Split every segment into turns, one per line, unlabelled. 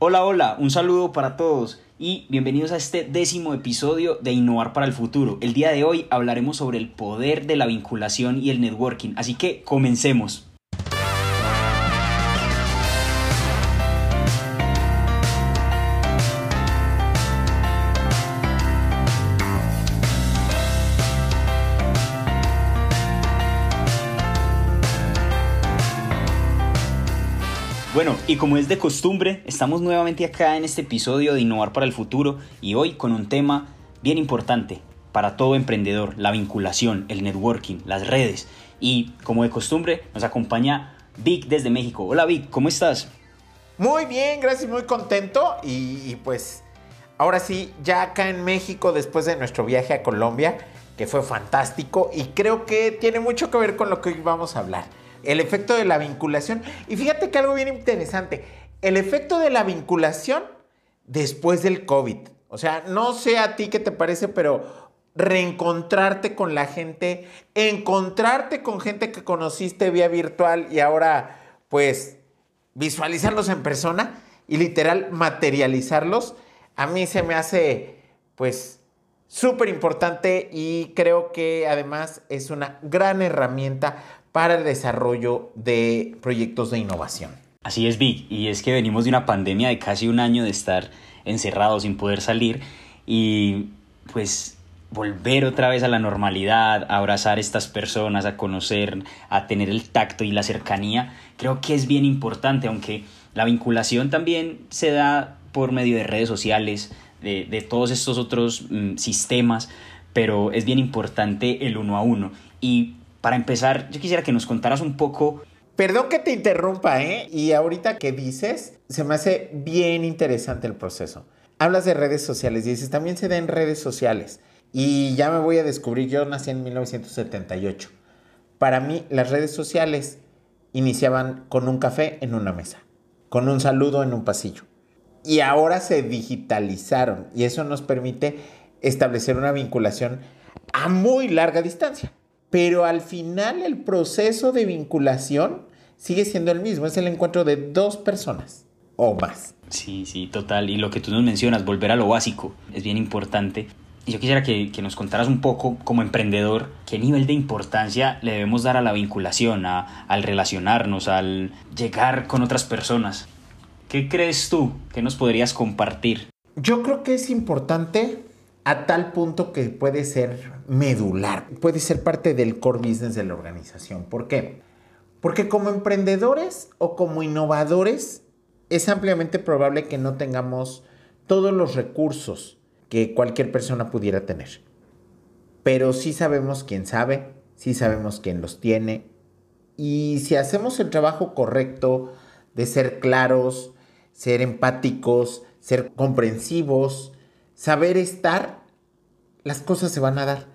Hola, hola, un saludo para todos y bienvenidos a este décimo episodio de Innovar para el Futuro. El día de hoy hablaremos sobre el poder de la vinculación y el networking, así que comencemos. Bueno, y como es de costumbre, estamos nuevamente acá en este episodio de Innovar para el Futuro y hoy con un tema bien importante para todo emprendedor, la vinculación, el networking, las redes. Y como de costumbre, nos acompaña Vic desde México. Hola Vic, ¿cómo estás?
Muy bien, gracias, muy contento y, pues ahora sí, ya acá en México después de nuestro viaje a Colombia, que fue fantástico y creo que tiene mucho que ver con lo que hoy vamos a hablar el efecto de la vinculación. Y fíjate que algo bien interesante, el efecto de la vinculación después del COVID. O sea, no sé a ti qué te parece, pero reencontrarte con la gente, encontrarte con gente que conociste vía virtual y ahora pues visualizarlos en persona y literal materializarlos, a mí se me hace pues súper importante y creo que además es una gran herramienta para el desarrollo de proyectos de innovación.
Así es, Vic, y es que venimos de una pandemia de casi un año de estar encerrados sin poder salir y pues volver otra vez a la normalidad, a abrazar a estas personas, a conocer, a tener el tacto y la cercanía, creo que es bien importante, aunque la vinculación también se da por medio de redes sociales, de, todos estos otros mm, sistemas, pero es bien importante el uno a uno. Y para empezar, yo quisiera que nos contaras un poco
Perdón que te interrumpa, ¿eh? Y ahorita que dices, se me hace bien interesante el proceso. Hablas de redes sociales y dices, también se da redes sociales. Y ya me voy a descubrir, yo nací en 1978. Para mí, las redes sociales iniciaban con un café en una mesa, con un saludo en un pasillo. Y ahora se digitalizaron y eso nos permite establecer una vinculación a muy larga distancia pero al final el proceso de vinculación sigue siendo el mismo, es el encuentro de dos personas o más.
Sí, sí, total. Y lo que tú nos mencionas, volver a lo básico, es bien importante. Y yo quisiera que, nos contaras un poco, como emprendedor, qué nivel de importancia le debemos dar a la vinculación, al relacionarnos, al llegar con otras personas. ¿Qué crees tú que nos podrías compartir?
Yo creo que es importante a tal punto que puede ser medular, puede ser parte del core business de la organización. ¿Por qué? Porque como emprendedores o como innovadores es ampliamente probable que no tengamos todos los recursos que cualquier persona pudiera tener. Pero sí sabemos quién sabe, sí sabemos quién los tiene. Y si hacemos el trabajo correcto de ser claros, ser empáticos, ser comprensivos, saber estar, las cosas se van a dar.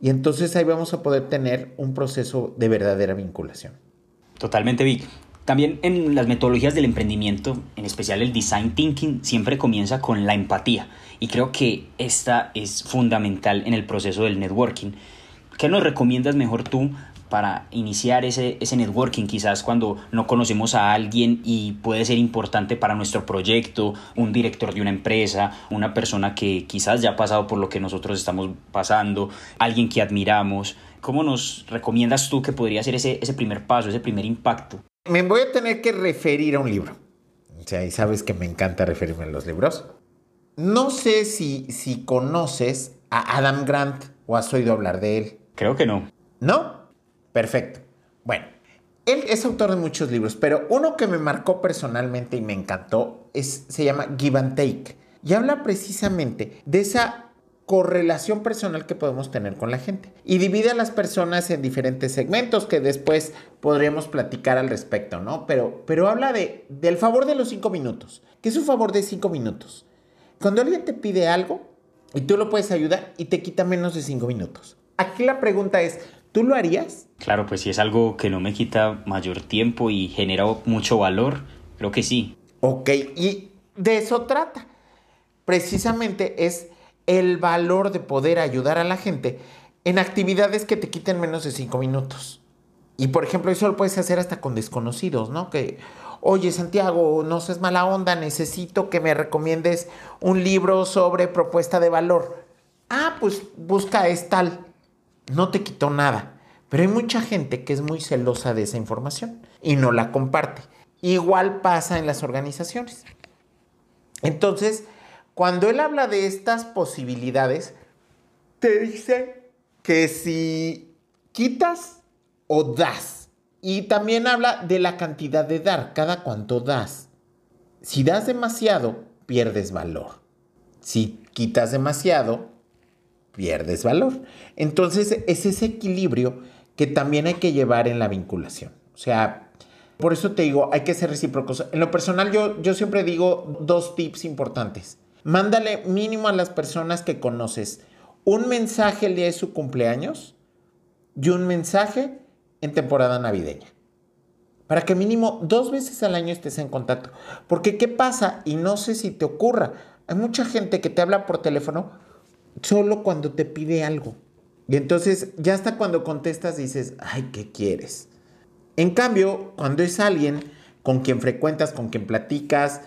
Y entonces ahí vamos a poder tener un proceso de verdadera vinculación.
Totalmente, Vic. También en las metodologías del emprendimiento, en especial el design thinking, siempre comienza con la empatía. Y creo que esta es fundamental en el proceso del networking. ¿Qué nos recomiendas mejor tú para iniciar ese, ese networking, quizás cuando no conocemos a alguien y puede ser importante para nuestro proyecto, un director de una empresa, una persona que quizás ya ha pasado por lo que nosotros estamos pasando, alguien que admiramos. ¿Cómo nos recomiendas tú que podría ser ese, ese primer paso, ese primer impacto?
Me voy a tener que referir a un libro. O sea, y sabes que me encanta referirme a los libros. No sé si, si conoces a Adam Grant o has oído hablar de él.
Creo que no.
¿No? Perfecto. Bueno, él es autor de muchos libros, pero uno que me marcó personalmente y me encantó es, se llama Give and Take. Y habla precisamente de esa correlación personal que podemos tener con la gente. Y divide a las personas en diferentes segmentos que después podríamos platicar al respecto, ¿no? Pero, pero habla de, del favor de los cinco minutos. ¿Qué es un favor de cinco minutos? Cuando alguien te pide algo y tú lo puedes ayudar y te quita menos de cinco minutos. Aquí la pregunta es, ¿Tú lo harías?
Claro, pues si es algo que no me quita mayor tiempo y genera mucho valor, creo que sí.
Ok, y de eso trata. Precisamente es el valor de poder ayudar a la gente en actividades que te quiten menos de cinco minutos. Y por ejemplo, eso lo puedes hacer hasta con desconocidos, ¿no? Que, oye Santiago, no seas mala onda, necesito que me recomiendes un libro sobre propuesta de valor. Ah, pues busca es tal. No te quitó nada. Pero hay mucha gente que es muy celosa de esa información y no la comparte. Igual pasa en las organizaciones. Entonces, cuando él habla de estas posibilidades, te dice que si quitas o das. Y también habla de la cantidad de dar, cada cuánto das. Si das demasiado, pierdes valor. Si quitas demasiado, pierdes valor. Entonces es ese equilibrio que también hay que llevar en la vinculación. O sea, por eso te digo, hay que ser recíprocos. En lo personal yo, yo siempre digo dos tips importantes. Mándale mínimo a las personas que conoces un mensaje el día de su cumpleaños y un mensaje en temporada navideña. Para que mínimo dos veces al año estés en contacto. Porque ¿qué pasa? Y no sé si te ocurra. Hay mucha gente que te habla por teléfono solo cuando te pide algo. Y entonces ya hasta cuando contestas dices, ay, ¿qué quieres? En cambio, cuando es alguien con quien frecuentas, con quien platicas,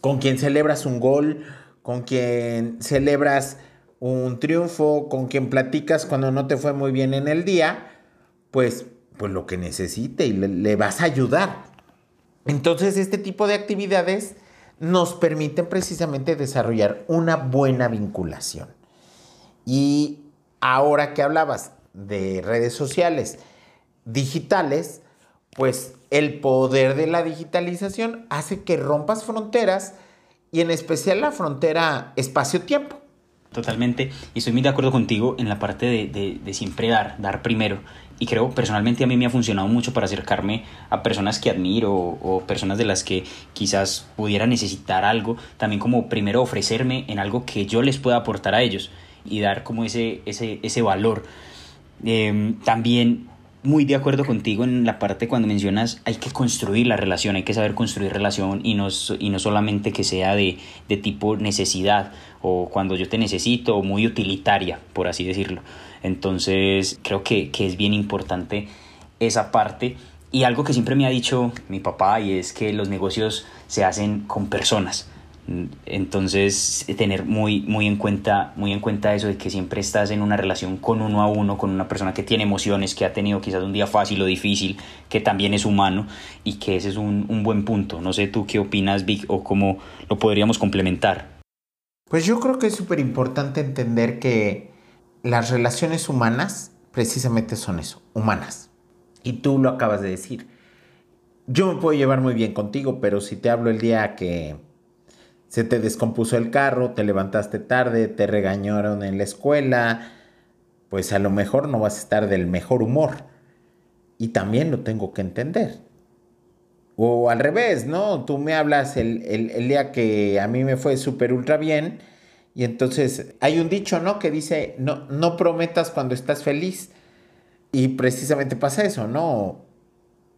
con quien celebras un gol, con quien celebras un triunfo, con quien platicas cuando no te fue muy bien en el día, pues, pues lo que necesite y le, le vas a ayudar. Entonces, este tipo de actividades nos permiten precisamente desarrollar una buena vinculación. Y ahora que hablabas de redes sociales digitales, pues el poder de la digitalización hace que rompas fronteras y en especial la frontera espacio-tiempo.
Totalmente, y estoy muy de acuerdo contigo en la parte de, de, siempre dar, dar primero. Y creo personalmente a mí me ha funcionado mucho para acercarme a personas que admiro o, personas de las que quizás pudiera necesitar algo, también como primero ofrecerme en algo que yo les pueda aportar a ellos y dar como ese, ese, ese valor. Eh, también muy de acuerdo contigo en la parte cuando mencionas hay que construir la relación, hay que saber construir relación y no, y no solamente que sea de, de tipo necesidad o cuando yo te necesito o muy utilitaria, por así decirlo. Entonces creo que, que es bien importante esa parte y algo que siempre me ha dicho mi papá y es que los negocios se hacen con personas entonces, tener muy, muy, en cuenta, muy en cuenta eso de que siempre estás en una relación con uno a uno, con una persona que tiene emociones, que ha tenido quizás un día fácil o difícil, que también es humano y que ese es un, un buen punto. No sé tú qué opinas, Vic, o cómo lo podríamos complementar.
Pues yo creo que es súper importante entender que las relaciones humanas precisamente son eso, humanas. Y tú lo acabas de decir. Yo me puedo llevar muy bien contigo, pero si te hablo el día que se te descompuso el carro, te levantaste tarde, te regañaron en la escuela, pues a lo mejor no vas a estar del mejor humor. Y también lo tengo que entender. O al revés, ¿no? Tú me hablas el, día que a mí me fue súper ultra bien. Y entonces hay un dicho, ¿no? Que dice, no, no prometas cuando estás feliz. Y precisamente pasa eso, ¿no?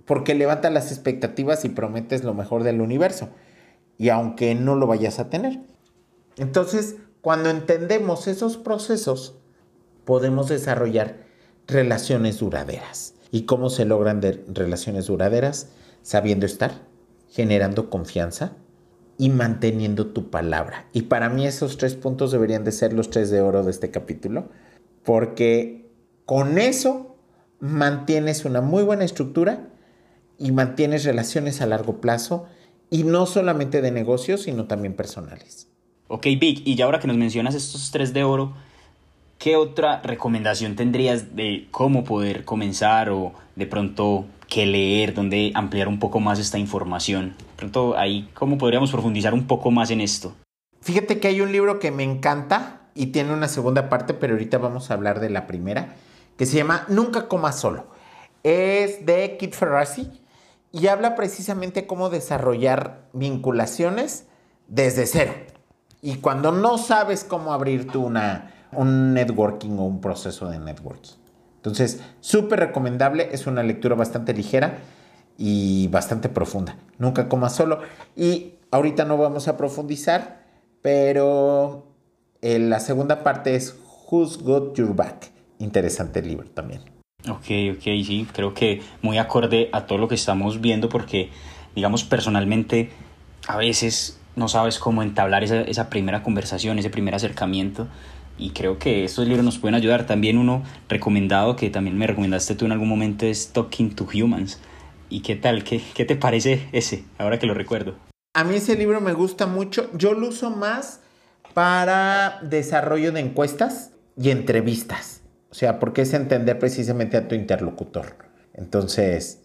Porque levanta las expectativas y prometes lo mejor del universo y aunque no lo vayas a tener. Entonces, cuando entendemos esos procesos, podemos desarrollar relaciones duraderas. ¿Y cómo se logran relaciones duraderas? Sabiendo estar, generando confianza y manteniendo tu palabra. Y para mí esos tres puntos deberían de ser los tres de oro de este capítulo, porque con eso mantienes una muy buena estructura y mantienes relaciones a largo plazo y no solamente de negocios, sino también personales.
Ok, Vic, y ya ahora que nos mencionas estos tres de oro, ¿qué otra recomendación tendrías de cómo poder comenzar o de pronto qué leer, dónde ampliar un poco más esta información? De pronto ahí, ¿cómo podríamos profundizar un poco más en esto?
Fíjate que hay un libro que me encanta y tiene una segunda parte, pero ahorita vamos a hablar de la primera, que se llama Nunca comas solo. Es de Kit Ferrazzi y habla precisamente cómo desarrollar vinculaciones desde cero. Y cuando no sabes cómo abrir tú una, un networking o un proceso de networking. Entonces, súper recomendable, es una lectura bastante ligera y bastante profunda. Nunca comas solo. Y ahorita no vamos a profundizar, pero eh, la segunda parte es Who's Got Your Back. Interesante libro también.
Ok, ok, sí, creo que muy acorde a todo lo que estamos viendo porque digamos, personalmente, a veces no sabes cómo entablar esa, esa primera conversación, ese primer acercamiento. Y creo que estos libros nos pueden ayudar. También uno recomendado, que también me recomendaste tú en algún momento, es Talking to Humans. ¿Y qué tal? ¿Qué, qué te parece ese, ahora que lo recuerdo?
A mí ese libro me gusta mucho. Yo lo uso más para desarrollo de encuestas y entrevistas. O sea, porque es entender precisamente a tu interlocutor. Entonces,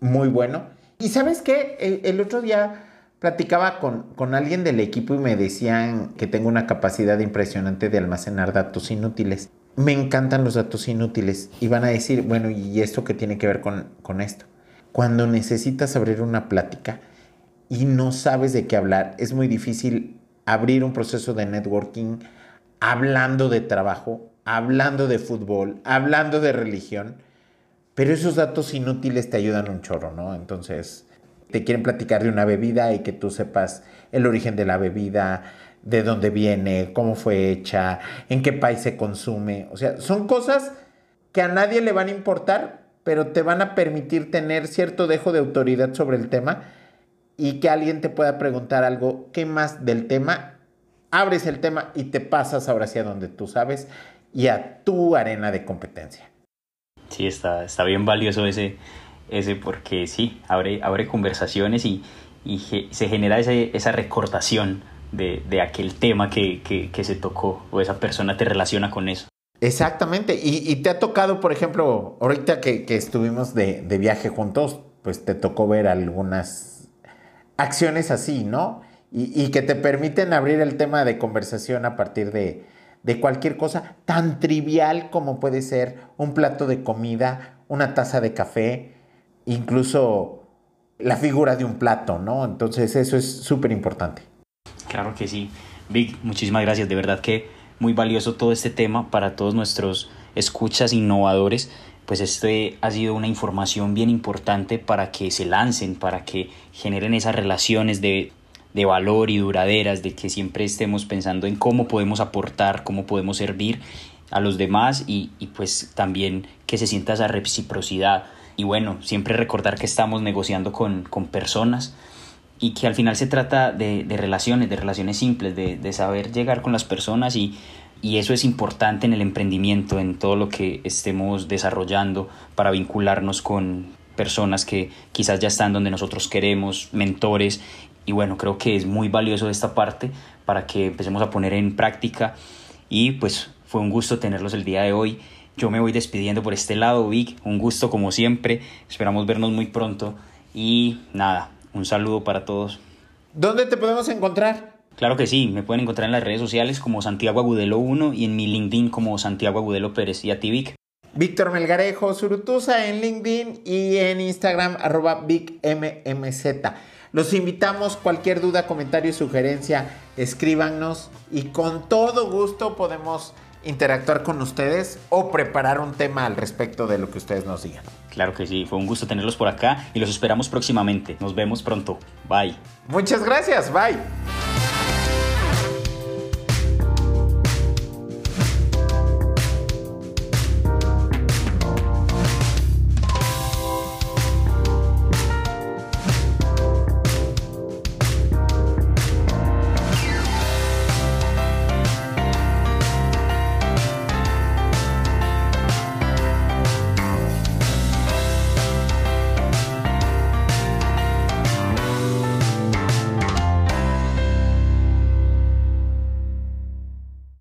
muy bueno. Y sabes qué? El, otro día platicaba con, con, alguien del equipo y me decían que tengo una capacidad impresionante de almacenar datos inútiles. Me encantan los datos inútiles. Y van a decir, bueno, ¿y esto qué tiene que ver con, con esto? Cuando necesitas abrir una plática y no sabes de qué hablar, es muy difícil abrir un proceso de networking hablando de trabajo, hablando de fútbol, hablando de religión, pero esos datos inútiles te ayudan un chorro, ¿no? Entonces, te quieren platicar de una bebida y que tú sepas el origen de la bebida, de dónde viene, cómo fue hecha, en qué país se consume. O sea, son cosas que a nadie le van a importar, pero te van a permitir tener cierto dejo de autoridad sobre el tema y que alguien te pueda preguntar algo, ¿qué más del tema? Abres el tema y te pasas ahora hacia donde tú sabes y a tu arena de competencia.
Sí, está, está bien valioso ese, ese porque sí, abre, abre conversaciones y, y se genera ese, esa recordación de, de aquel tema que, que, que, se tocó o esa persona te relaciona con eso.
Exactamente, y, y te ha tocado, por ejemplo, ahorita que, que estuvimos de, de viaje juntos, pues te tocó ver algunas acciones así, ¿no? Y, que te permiten abrir el tema de conversación a partir de, cualquier cosa tan trivial como puede ser un plato de comida, una taza de café, incluso la figura de un plato, ¿no? Entonces eso es súper importante.
Claro que sí. Vic, muchísimas gracias. De verdad que muy valioso todo este tema para todos nuestros escuchas innovadores pues este ha sido una información bien importante para que se lancen, para que generen esas relaciones de, de valor y duraderas, de que siempre estemos pensando en cómo podemos aportar, cómo podemos servir a los demás y, y, pues también que se sienta esa reciprocidad. Y bueno, siempre recordar que estamos negociando con, con personas y que al final se trata de, de relaciones, de relaciones simples, de, de, saber llegar con las personas y y eso es importante en el emprendimiento, en todo lo que estemos desarrollando para vincularnos con personas que quizás ya están donde nosotros queremos, mentores. Y bueno, creo que es muy valioso esta parte para que empecemos a poner en práctica. Y pues fue un gusto tenerlos el día de hoy. Yo me voy despidiendo por este lado, Vic. Un gusto como siempre. Esperamos vernos muy pronto. Y nada, un saludo para todos.
¿Dónde te podemos encontrar?
Claro que sí, me pueden encontrar en las redes sociales como Santiago Agudelo 1 y en mi LinkedIn como Santiago Agudelo Pérez y a ti Vic.
Víctor Melgarejo Surutusa en LinkedIn y en Instagram arroba VicMMZ. Los invitamos, cualquier duda, comentario, sugerencia, escríbanos y con todo gusto podemos interactuar con ustedes o preparar un tema al respecto de lo que ustedes nos digan.
Claro que sí, fue un gusto tenerlos por acá y los esperamos próximamente. Nos vemos pronto. Bye.
Muchas gracias, bye.